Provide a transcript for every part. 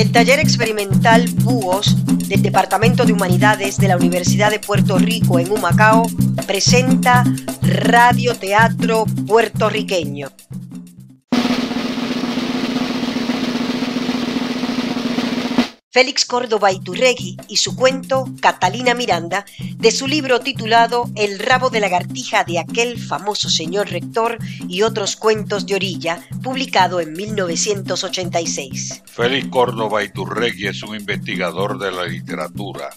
El taller experimental Búhos del Departamento de Humanidades de la Universidad de Puerto Rico en Humacao presenta Radio Teatro Puertorriqueño. Félix Córdoba Iturregui y su cuento Catalina Miranda de su libro titulado El rabo de lagartija de aquel famoso señor rector y otros cuentos de orilla, publicado en 1986. Félix Córdoba Iturregui es un investigador de la literatura,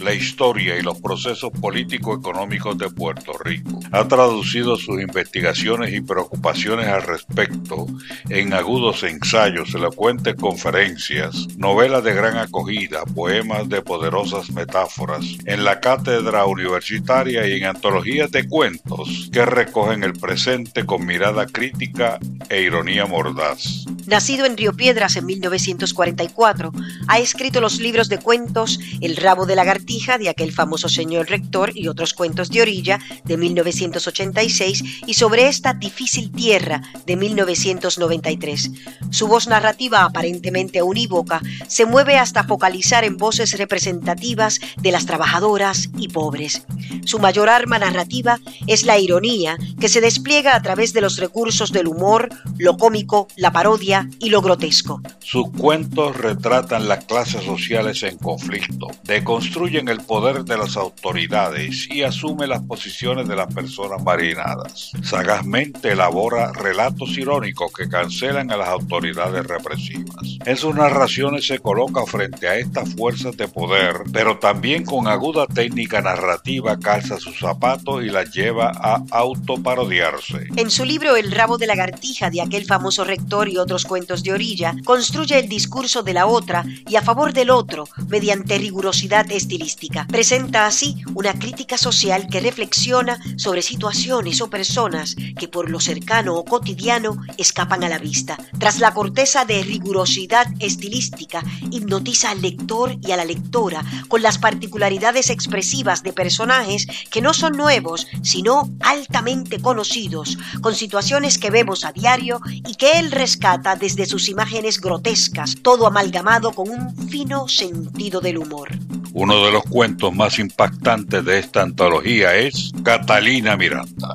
la historia y los procesos político-económicos de Puerto Rico. Ha traducido sus investigaciones y preocupaciones al respecto en agudos ensayos, elocuentes conferencias, novelas de gran acogida, poemas de poderosas metáforas, en la cátedra universitaria y en antologías de cuentos que recogen el presente con mirada crítica e ironía mordaz. Nacido en Río Piedras en 1944, ha escrito los libros de cuentos El rabo de lagartija de aquel famoso señor rector y otros cuentos de orilla de 1986 y sobre esta difícil tierra de 1993. Su voz narrativa aparentemente unívoca se mueve a hasta focalizar en voces representativas de las trabajadoras y pobres. Su mayor arma narrativa es la ironía que se despliega a través de los recursos del humor, lo cómico, la parodia y lo grotesco. Sus cuentos retratan las clases sociales en conflicto, deconstruyen el poder de las autoridades y asume las posiciones de las personas marinadas. Sagazmente elabora relatos irónicos que cancelan a las autoridades represivas. En sus narraciones se coloca frente a estas fuerzas de poder, pero también con aguda técnica narrativa calza sus zapatos y las lleva a autoparodiarse. En su libro El rabo de lagartija de aquel famoso rector y otros cuentos de orilla, construye el discurso de la otra y a favor del otro mediante rigurosidad estilística. Presenta así una crítica social que reflexiona sobre situaciones o personas que por lo cercano o cotidiano escapan a la vista. Tras la corteza de rigurosidad estilística, hipnotiza al lector y a la lectora con las particularidades expresivas de personajes que no son nuevos, sino altamente conocidos, con situaciones que vemos a diario y que él rescata desde sus imágenes grotescas, todo amalgamado con un fino sentido del humor. Uno de los cuentos más impactantes de esta antología es Catalina Miranda.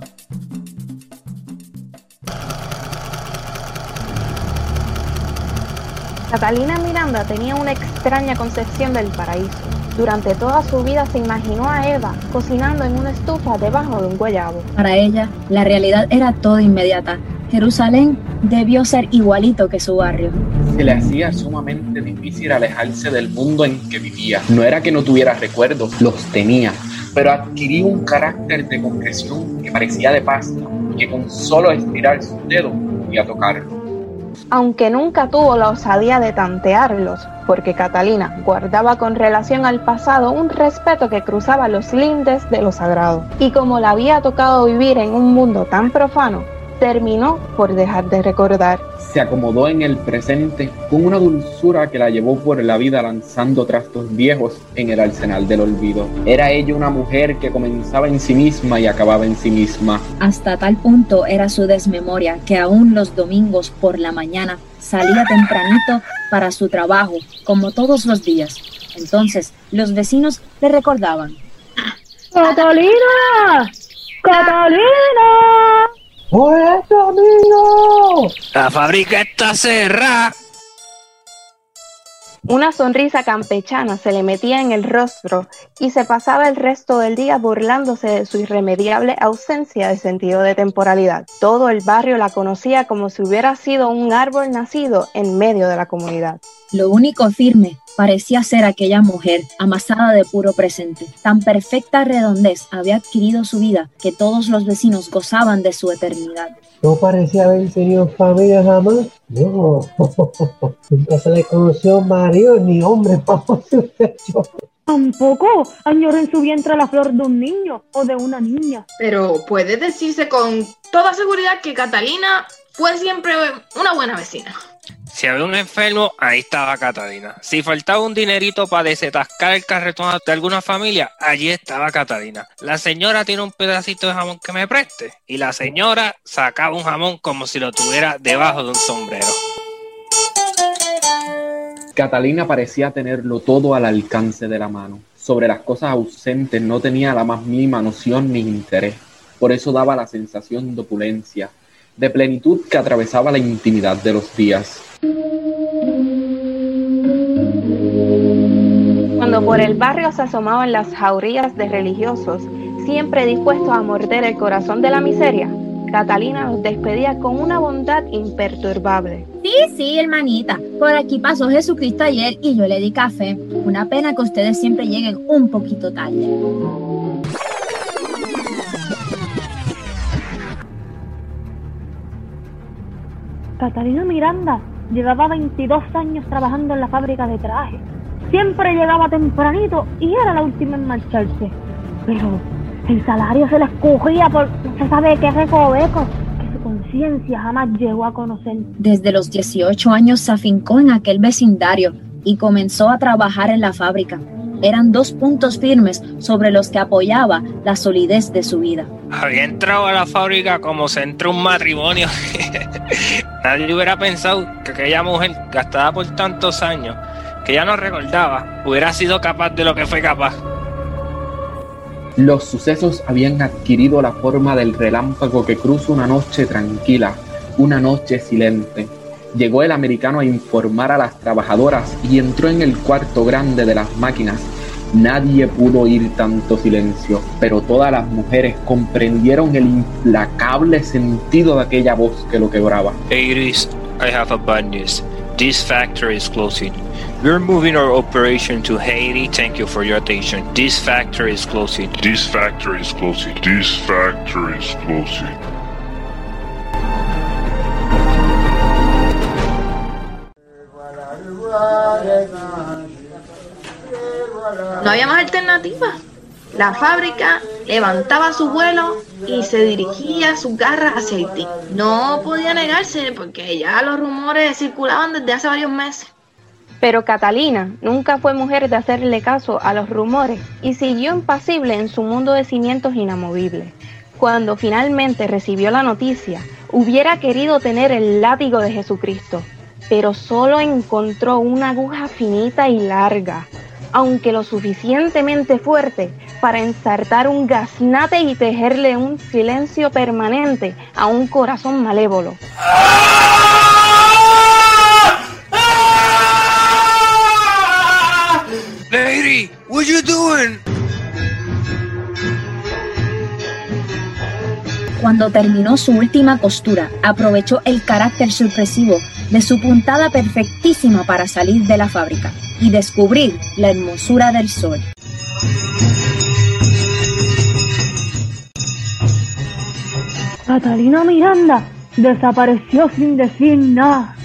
Catalina Miranda tenía una extraña concepción del paraíso. Durante toda su vida se imaginó a Eva cocinando en una estufa debajo de un guayabo. Para ella, la realidad era todo inmediata. Jerusalén debió ser igualito que su barrio. Se le hacía sumamente difícil alejarse del mundo en que vivía. No era que no tuviera recuerdos, los tenía, pero adquiría un carácter de concreción que parecía de pasta y que con solo estirar sus dedos podía tocarlo aunque nunca tuvo la osadía de tantearlos, porque Catalina guardaba con relación al pasado un respeto que cruzaba los lindes de lo sagrado. Y como le había tocado vivir en un mundo tan profano, terminó por dejar de recordar. Se acomodó en el presente con una dulzura que la llevó por la vida lanzando trastos viejos en el arsenal del olvido. Era ella una mujer que comenzaba en sí misma y acababa en sí misma. Hasta tal punto era su desmemoria que aún los domingos por la mañana salía tempranito para su trabajo, como todos los días. Entonces los vecinos le recordaban. ¡Catalina! ¡Catalina! ¡Oye, amigo! La fábrica está cerrada. Una sonrisa campechana se le metía en el rostro y se pasaba el resto del día burlándose de su irremediable ausencia de sentido de temporalidad. Todo el barrio la conocía como si hubiera sido un árbol nacido en medio de la comunidad. Lo único firme parecía ser aquella mujer amasada de puro presente. Tan perfecta redondez había adquirido su vida que todos los vecinos gozaban de su eternidad. No parecía haber tenido familia jamás. No, nunca se le conoció marido ni hombre para su pecho. Tampoco añoró en su vientre la flor de un niño o de una niña. Pero puede decirse con toda seguridad que Catalina fue siempre una buena vecina. Si había un enfermo, ahí estaba Catalina. Si faltaba un dinerito para desatascar el carretón de alguna familia, allí estaba Catalina. La señora tiene un pedacito de jamón que me preste. Y la señora sacaba un jamón como si lo tuviera debajo de un sombrero. Catalina parecía tenerlo todo al alcance de la mano. Sobre las cosas ausentes no tenía la más mínima noción ni interés. Por eso daba la sensación de opulencia, de plenitud que atravesaba la intimidad de los días. Cuando por el barrio se asomaban las jaurías de religiosos, siempre dispuestos a morder el corazón de la miseria, Catalina nos despedía con una bondad imperturbable. Sí, sí, hermanita. Por aquí pasó Jesucristo ayer y yo le di café. Una pena que ustedes siempre lleguen un poquito tarde. Catalina Miranda llevaba 22 años trabajando en la fábrica de trajes. Siempre llegaba tempranito y era la última en marcharse. Pero el salario se le escogía por no se sabe qué recoveco que su conciencia jamás llegó a conocer. Desde los 18 años se afincó en aquel vecindario y comenzó a trabajar en la fábrica. Eran dos puntos firmes sobre los que apoyaba la solidez de su vida. Había entrado a la fábrica como se entró un matrimonio. Nadie hubiera pensado que aquella mujer, gastada por tantos años, que ya no recordaba, hubiera sido capaz de lo que fue capaz. Los sucesos habían adquirido la forma del relámpago que cruza una noche tranquila, una noche silente. Llegó el americano a informar a las trabajadoras y entró en el cuarto grande de las máquinas. Nadie pudo oír tanto silencio, pero todas las mujeres comprendieron el implacable sentido de aquella voz que lo quebraba. Iris, I have a bad news. This factory is closing. We're moving our operation to Haiti. Thank you for your attention. This factory is closing. This factory is closing. This factory is closing. No había más alternativa. La fábrica levantaba su vuelo y se dirigía sus garras hacia Haití. No podía negarse porque ya los rumores circulaban desde hace varios meses. Pero Catalina nunca fue mujer de hacerle caso a los rumores y siguió impasible en su mundo de cimientos inamovibles. Cuando finalmente recibió la noticia, hubiera querido tener el látigo de Jesucristo, pero solo encontró una aguja finita y larga, aunque lo suficientemente fuerte para ensartar un gaznate y tejerle un silencio permanente a un corazón malévolo. Lady, what you doing? Cuando terminó su última costura, aprovechó el carácter sorpresivo de su puntada perfectísima para salir de la fábrica y descubrir la hermosura del sol. Catalina Miranda desapareció sin decir nada.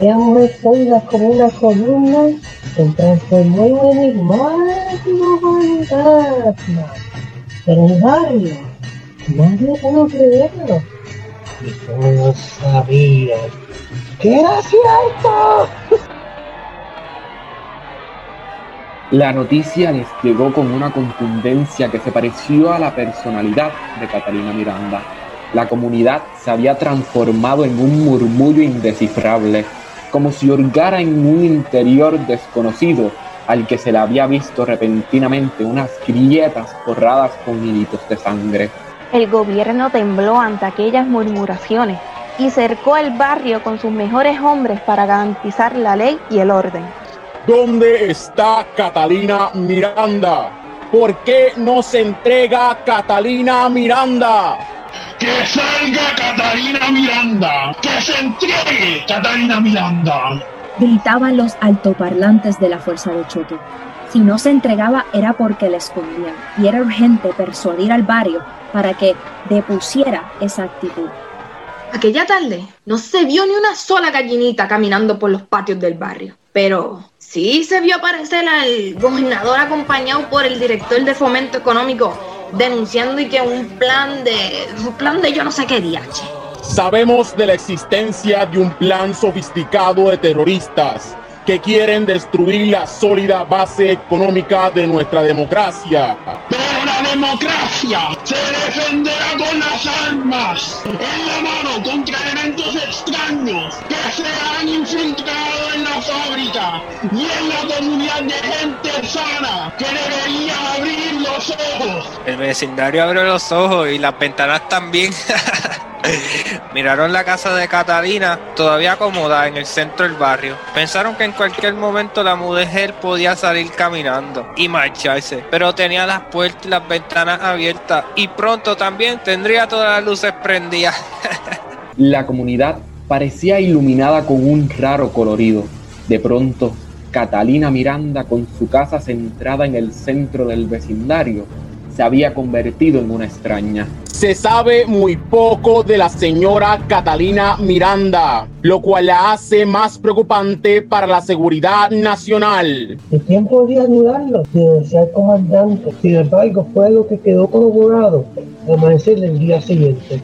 Era mujer sólida como una columna, se transformó en un enigmático fantasma. Pero el barrio, nadie pudo creerlo. Y todos sabían que era cierto. La noticia les llegó con una contundencia que se pareció a la personalidad de Catalina Miranda. La comunidad se había transformado en un murmullo indescifrable, como si hurgara en un interior desconocido al que se le había visto repentinamente unas grietas forradas con hilitos de sangre. El gobierno tembló ante aquellas murmuraciones y cercó el barrio con sus mejores hombres para garantizar la ley y el orden. ¿Dónde está Catalina Miranda? ¿Por qué no se entrega Catalina Miranda? ¡Que salga Catalina Miranda! ¡Que se entregue Catalina Miranda! Gritaban los altoparlantes de la fuerza de choque. Si no se entregaba era porque le escondían y era urgente persuadir al barrio para que depusiera esa actitud. Aquella tarde no se vio ni una sola gallinita caminando por los patios del barrio, pero sí se vio aparecer al gobernador acompañado por el director de fomento económico denunciando y que un plan de un plan de yo no sé qué diache. Sabemos de la existencia de un plan sofisticado de terroristas que quieren destruir la sólida base económica de nuestra democracia. La democracia se defenderá con las armas en la mano contra elementos extraños que se han infiltrado en la fábrica y en la comunidad de gente sana que debería abrir los ojos. El vecindario abrió los ojos y las ventanas también. Miraron la casa de Catalina, todavía acomodada en el centro del barrio. Pensaron que en cualquier momento la mujer podía salir caminando y marcharse, pero tenía las puertas y las ventanas abiertas y pronto también tendría todas las luces prendidas. La comunidad parecía iluminada con un raro colorido. De pronto, Catalina Miranda, con su casa centrada en el centro del vecindario, se había convertido en una extraña. Se sabe muy poco de la señora Catalina Miranda, lo cual la hace más preocupante para la seguridad nacional. ¿Y quién podía ayudarlo? Sin ser comandante. Sin embargo, fue lo que quedó corroborado al amanecer del día siguiente.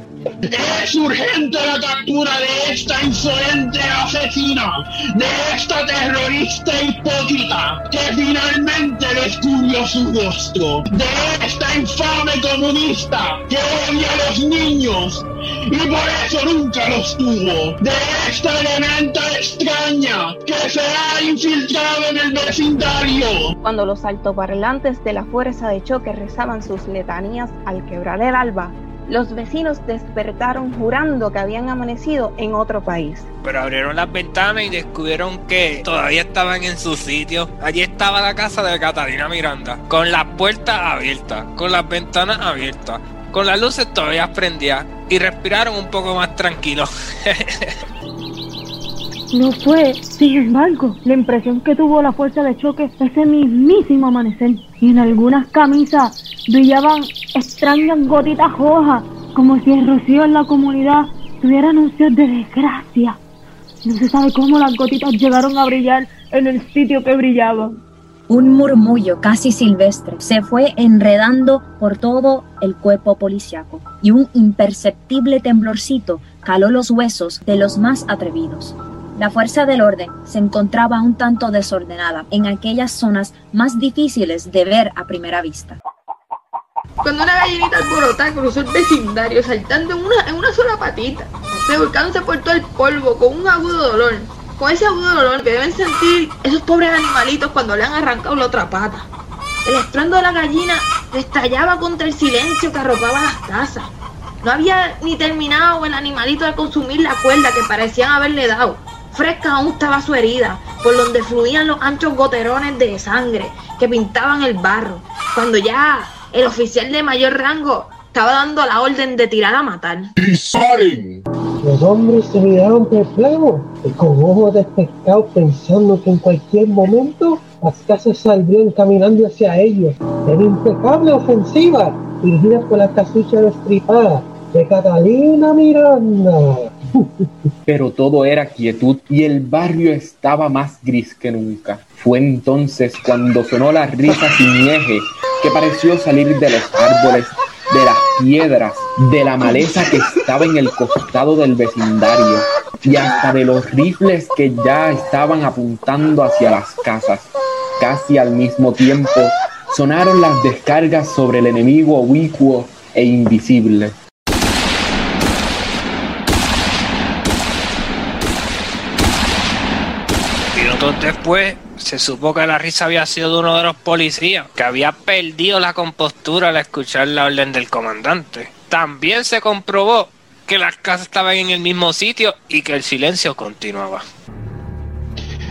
Es urgente la captura de esta insolente asesina, de esta terrorista hipócrita que finalmente descubrió su rostro, de esta infame comunista que odia a los niños y por eso nunca los tuvo, de esta elementa extraña que se ha infiltrado en el vecindario. Cuando los altoparlantes de la fuerza de choque rezaban sus letanías al quebrar el alba, los vecinos despertaron jurando que habían amanecido en otro país. Pero abrieron las ventanas y descubrieron que todavía estaban en su sitio. Allí estaba la casa de Catalina Miranda, con las puertas abiertas, con las ventanas abiertas, con las luces todavía prendidas y respiraron un poco más tranquilos. No fue, sin embargo, la impresión que tuvo la fuerza de choque ese mismísimo amanecer. Y en algunas camisas brillaban extrañas gotitas rojas, como si el rocío en la comunidad tuviera anuncios de desgracia. No se sabe cómo las gotitas llegaron a brillar en el sitio que brillaba. Un murmullo casi silvestre se fue enredando por todo el cuerpo policiaco y un imperceptible temblorcito caló los huesos de los más atrevidos. La fuerza del orden se encontraba un tanto desordenada en aquellas zonas más difíciles de ver a primera vista. Cuando una gallinita alborotada cruzó el vecindario saltando en una, en una sola patita, revolcándose por todo el polvo con un agudo dolor. Con ese agudo dolor que deben sentir esos pobres animalitos cuando le han arrancado la otra pata. El estruendo de la gallina estallaba contra el silencio que arropaba las casas. No había ni terminado el animalito de consumir la cuerda que parecían haberle dado. Fresca aún estaba su herida, por donde fluían los anchos goterones de sangre que pintaban el barro. Cuando ya el oficial de mayor rango estaba dando la orden de tirar a matar. ¡Disparen! Los hombres se miraron perplejos y con ojos despejados pensando que en cualquier momento las casas saldrían caminando hacia ellos. Era impecable ofensiva dirigida por la casucha destripada de Catalina Miranda. Pero todo era quietud y el barrio estaba más gris que nunca. Fue entonces cuando sonó la risa siniege que pareció salir de los árboles, de las piedras, de la maleza que estaba en el costado del vecindario y hasta de los rifles que ya estaban apuntando hacia las casas. Casi al mismo tiempo sonaron las descargas sobre el enemigo ubicuo e invisible. Minutos después, se supo que la risa había sido de uno de los policías, que había perdido la compostura al escuchar la orden del comandante. También se comprobó que las casas estaban en el mismo sitio y que el silencio continuaba.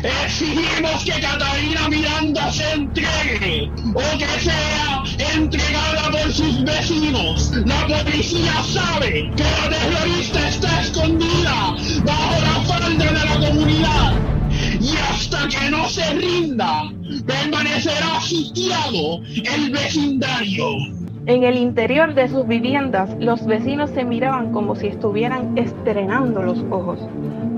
Exigimos que Catalina Miranda se entregue o que sea entregada por sus vecinos. La policía sabe que la terrorista está escondida bajo la falda de la comunidad y hasta que no se rinda permanecerá sitiado el vecindario. En el interior de sus viviendas, los vecinos se miraban como si estuvieran estrenando los ojos.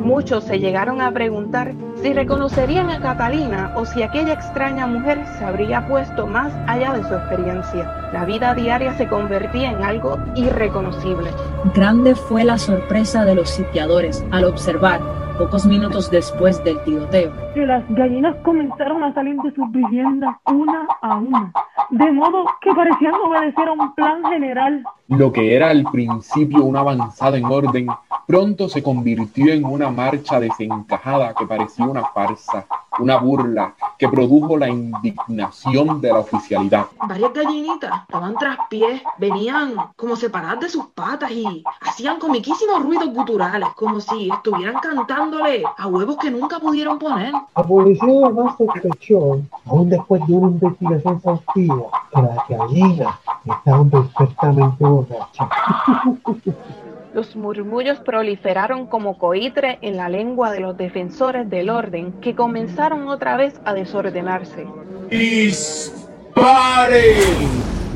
Muchos se llegaron a preguntar si reconocerían a Catalina o si aquella extraña mujer se habría puesto más allá de su experiencia. La vida diaria se convertía en algo irreconocible. Grande fue la sorpresa de los sitiadores al observar pocos minutos después del tiroteo. Que las gallinas comenzaron a salir de sus viviendas una a una, de modo que parecían obedecer a un plan general. Lo que era al principio una avanzada en orden, pronto se convirtió en una marcha desencajada que parecía una farsa, una burla que produjo la indignación de la oficialidad. Varias gallinitas estaban tras pies, venían como separadas de sus patas y hacían comiquísimos ruidos guturales, como si estuvieran cantándole a huevos que nunca pudieron poner. La policía además sospechó, aún después de una investigación exhaustiva, que las gallinas estaban perfectamente borrachas. Los murmullos proliferaron como coitre en la lengua de los defensores del orden, que comenzaron otra vez a desordenarse. ¡Disparen!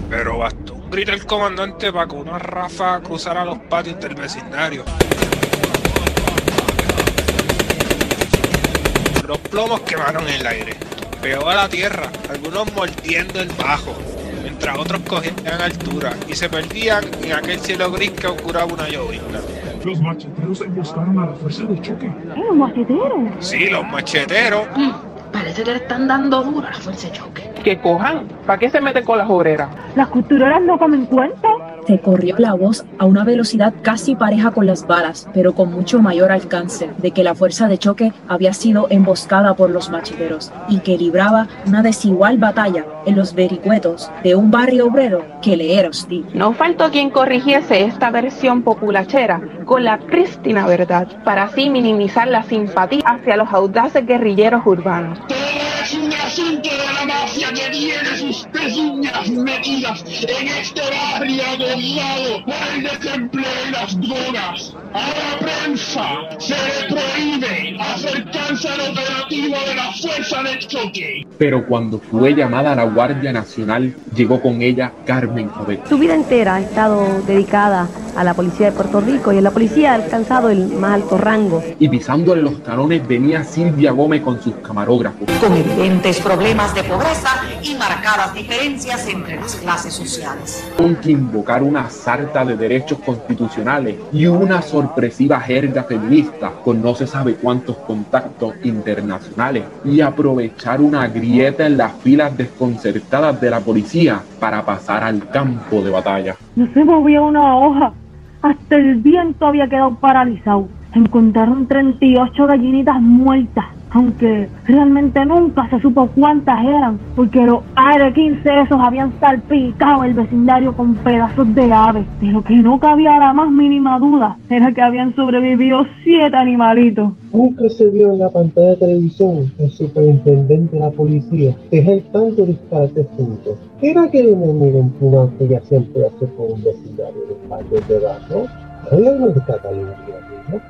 Pero bastó un grito el comandante para que una ráfaga cruzara los patios del vecindario. Los plomos quemaron el aire, pegó a la tierra, algunos mordiendo el bajo, mientras otros cogían altura y se perdían en aquel cielo gris que auguraba una llovizna. Los macheteros emboscaron a la fuerza de choque. ¡Eh, los macheteros! Sí, los macheteros. Mm, Parece que le están dando duro a la fuerza de choque. Que cojan, ¿para qué se meten con las obreras? ¿Las costureras no comen cuenta? Se corrió la voz a una velocidad casi pareja con las balas, pero con mucho mayor alcance, de que la fuerza de choque había sido emboscada por los macheteros y que libraba una desigual batalla en los vericuetos de un barrio obrero que le era hostil. No faltó quien corrigiese esta versión populachera con la prístina verdad, para así minimizar la simpatía hacia los audaces guerrilleros urbanos. Todo es un asunto de la mafia que tiene sus pezuñas metidas en este barrio por el desempleo y las drogas. A la prensa se le prohíbe acercarse al operativo de la fuerza de choque. Pero cuando fue llamada a la Guardia Nacional, llegó con ella Carmen Jovet. Su vida entera ha estado dedicada a la policía de Puerto Rico y en la policía ha alcanzado el más alto rango. Y pisándole los talones venía Silvia Gómez con sus camarógrafos. con evidentes problemas de pobreza y marcadas diferencias entre las clases sociales. Con que invocar una sarta de derechos constitucionales y una sorpresiva jerga feminista con no se sabe cuántos contactos internacionales y aprovechar una grieta en las filas desconcertadas de la policía para pasar al campo de batalla. No se movía una hoja. Hasta el viento había quedado paralizado. Encontraron 38 gallinitas muertas, aunque realmente nunca se supo cuántas eran, porque los AR-15 esos habían salpicado el vecindario con pedazos de aves. De lo que no cabía la más mínima duda era que habían sobrevivido siete animalitos. Nunca se vio en la pantalla de televisión el superintendente de la policía dejar tanto disparate juntos. Era que el enemigo empujado que ya siempre hace por un vecindario de patios de datos. Había uno de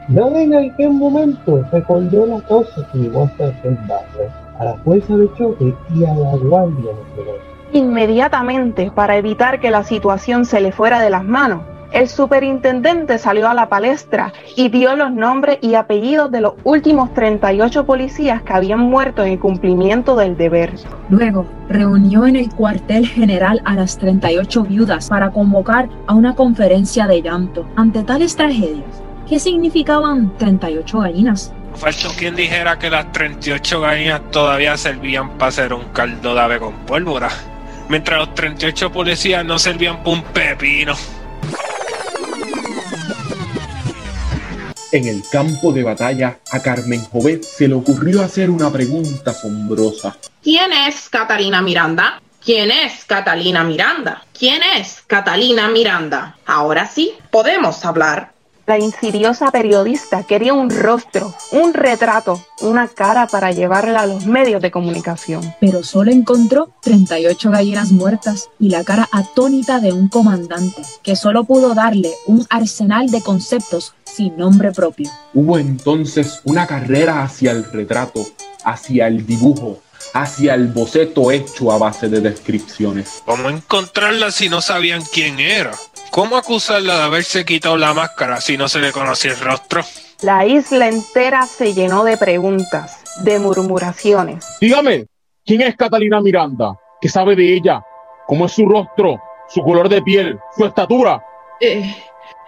Nada en aquel momento recordó la causa que llevó hasta barrio, a la fuerza de choque y a la guardia nacional. Inmediatamente, para evitar que la situación se le fuera de las manos, el superintendente salió a la palestra y dio los nombres y apellidos de los últimos 38 policías que habían muerto en el cumplimiento del deber. Luego, reunió en el cuartel general a las 38 viudas para convocar a una conferencia de llanto. Ante tales tragedias, ¿qué significaban 38 gallinas? Faltó quien dijera que las 38 gallinas todavía servían para hacer un caldo de ave con pólvora, mientras los 38 policías no servían para un pepino. En el campo de batalla, a Carmen Jovet se le ocurrió hacer una pregunta asombrosa. ¿Quién es Catalina Miranda? ¿Quién es Catalina Miranda? ¿Quién es Catalina Miranda? Ahora sí, podemos hablar. La insidiosa periodista quería un rostro, un retrato, una cara para llevarla a los medios de comunicación. Pero solo encontró 38 gallinas muertas y la cara atónita de un comandante que solo pudo darle un arsenal de conceptos sin nombre propio. Hubo entonces una carrera hacia el retrato, hacia el dibujo, hacia el boceto hecho a base de descripciones. ¿Cómo encontrarla si no sabían quién era? ¿Cómo acusarla de haberse quitado la máscara si no se le conocía el rostro? La isla entera se llenó de preguntas, de murmuraciones. Dígame, ¿quién es Catalina Miranda? ¿Qué sabe de ella? ¿Cómo es su rostro? ¿Su color de piel? ¿Su estatura? Eh,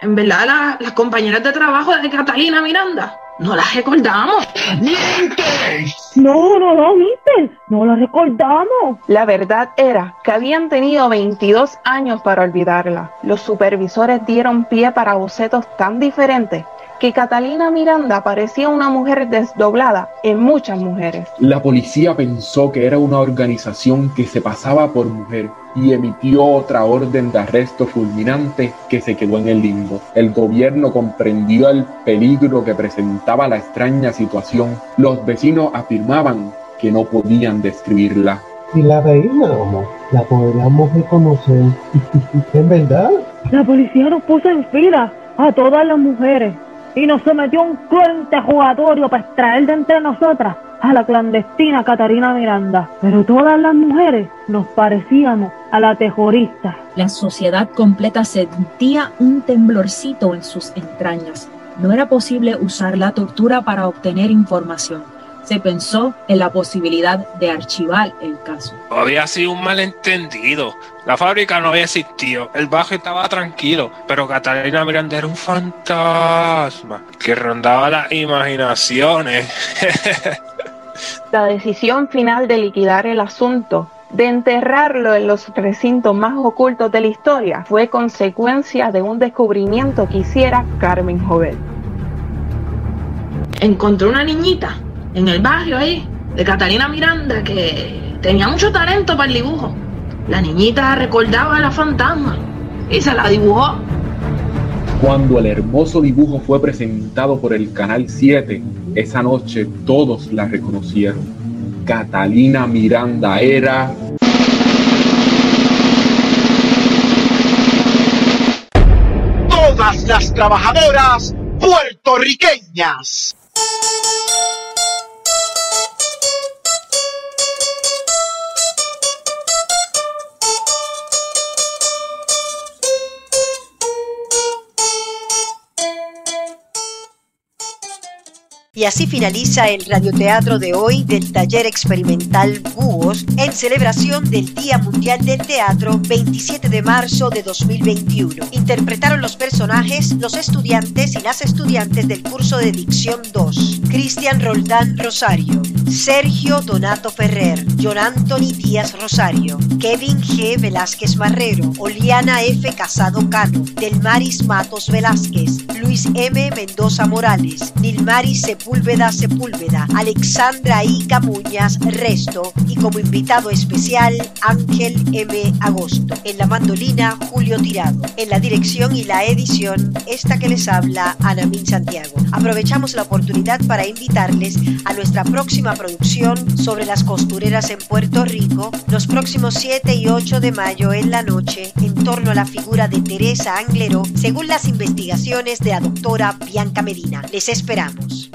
en verdad, la- las compañeras de trabajo de Catalina Miranda No la recordamos. ¡Mientes! No, no, no, mister, no lo recordamos. La verdad era que habían tenido 22 años para olvidarla. Los supervisores dieron pie para bocetos tan diferentes que Catalina Miranda parecía una mujer desdoblada en muchas mujeres. La policía pensó que era una organización que se pasaba por mujer y emitió otra orden de arresto fulminante que se quedó en el limbo. El gobierno comprendió el peligro que presentaba la extraña situación. Los vecinos afirmaban que no podían describirla. Si la veíamos, la podríamos reconocer. ¿En verdad? La policía nos puso en fila a todas las mujeres y nos sometió un cruel jugatorio para extraer de entre nosotras a la clandestina Catarina Miranda. Pero todas las mujeres nos parecíamos a la terrorista. La sociedad completa sentía un temblorcito en sus entrañas. No era posible usar la tortura para obtener información. Se pensó en la posibilidad de archivar el caso. Había sido un malentendido. La fábrica no había existido. El bajo estaba tranquilo. Pero Catalina Miranda era un fantasma que rondaba las imaginaciones. La decisión final de liquidar el asunto, de enterrarlo en los recintos más ocultos de la historia, fue consecuencia de un descubrimiento que hiciera Carmen Jovel. Encontré una niñita en el barrio ahí, de Catalina Miranda, que tenía mucho talento para el dibujo. La niñita recordaba a la fantasma y se la dibujó. Cuando el hermoso dibujo fue presentado por el Canal 7, esa noche todos la reconocieron. Catalina Miranda era... Todas las trabajadoras puertorriqueñas. Y así finaliza el radioteatro de hoy del taller experimental Búhos en celebración del Día Mundial del Teatro 27 de marzo de 2021. Interpretaron los personajes los estudiantes y las estudiantes del curso de Dicción 2. Cristian Roldán Rosario, Sergio Donato Ferrer, John Anthony Díaz Rosario, Kevin G. Velázquez Marrero, Oliana F. Casado Cano, Delmaris Matos Velázquez, Luis M. Mendoza Morales, Nilmaris Sepúlveda Sepúlveda, Alexandra I. Camuñas Resto y como invitado especial Ángel M. Agosto. En la mandolina Julio Tirado. En la dirección y la edición esta que les habla Ana Min Santiago. Aprovechamos la oportunidad para invitarles a nuestra próxima producción sobre las costureras en Puerto Rico los próximos 7 y 8 de mayo en la noche en torno a la figura de Teresa Anglero según las investigaciones de la doctora Bianca Medina. Les esperamos.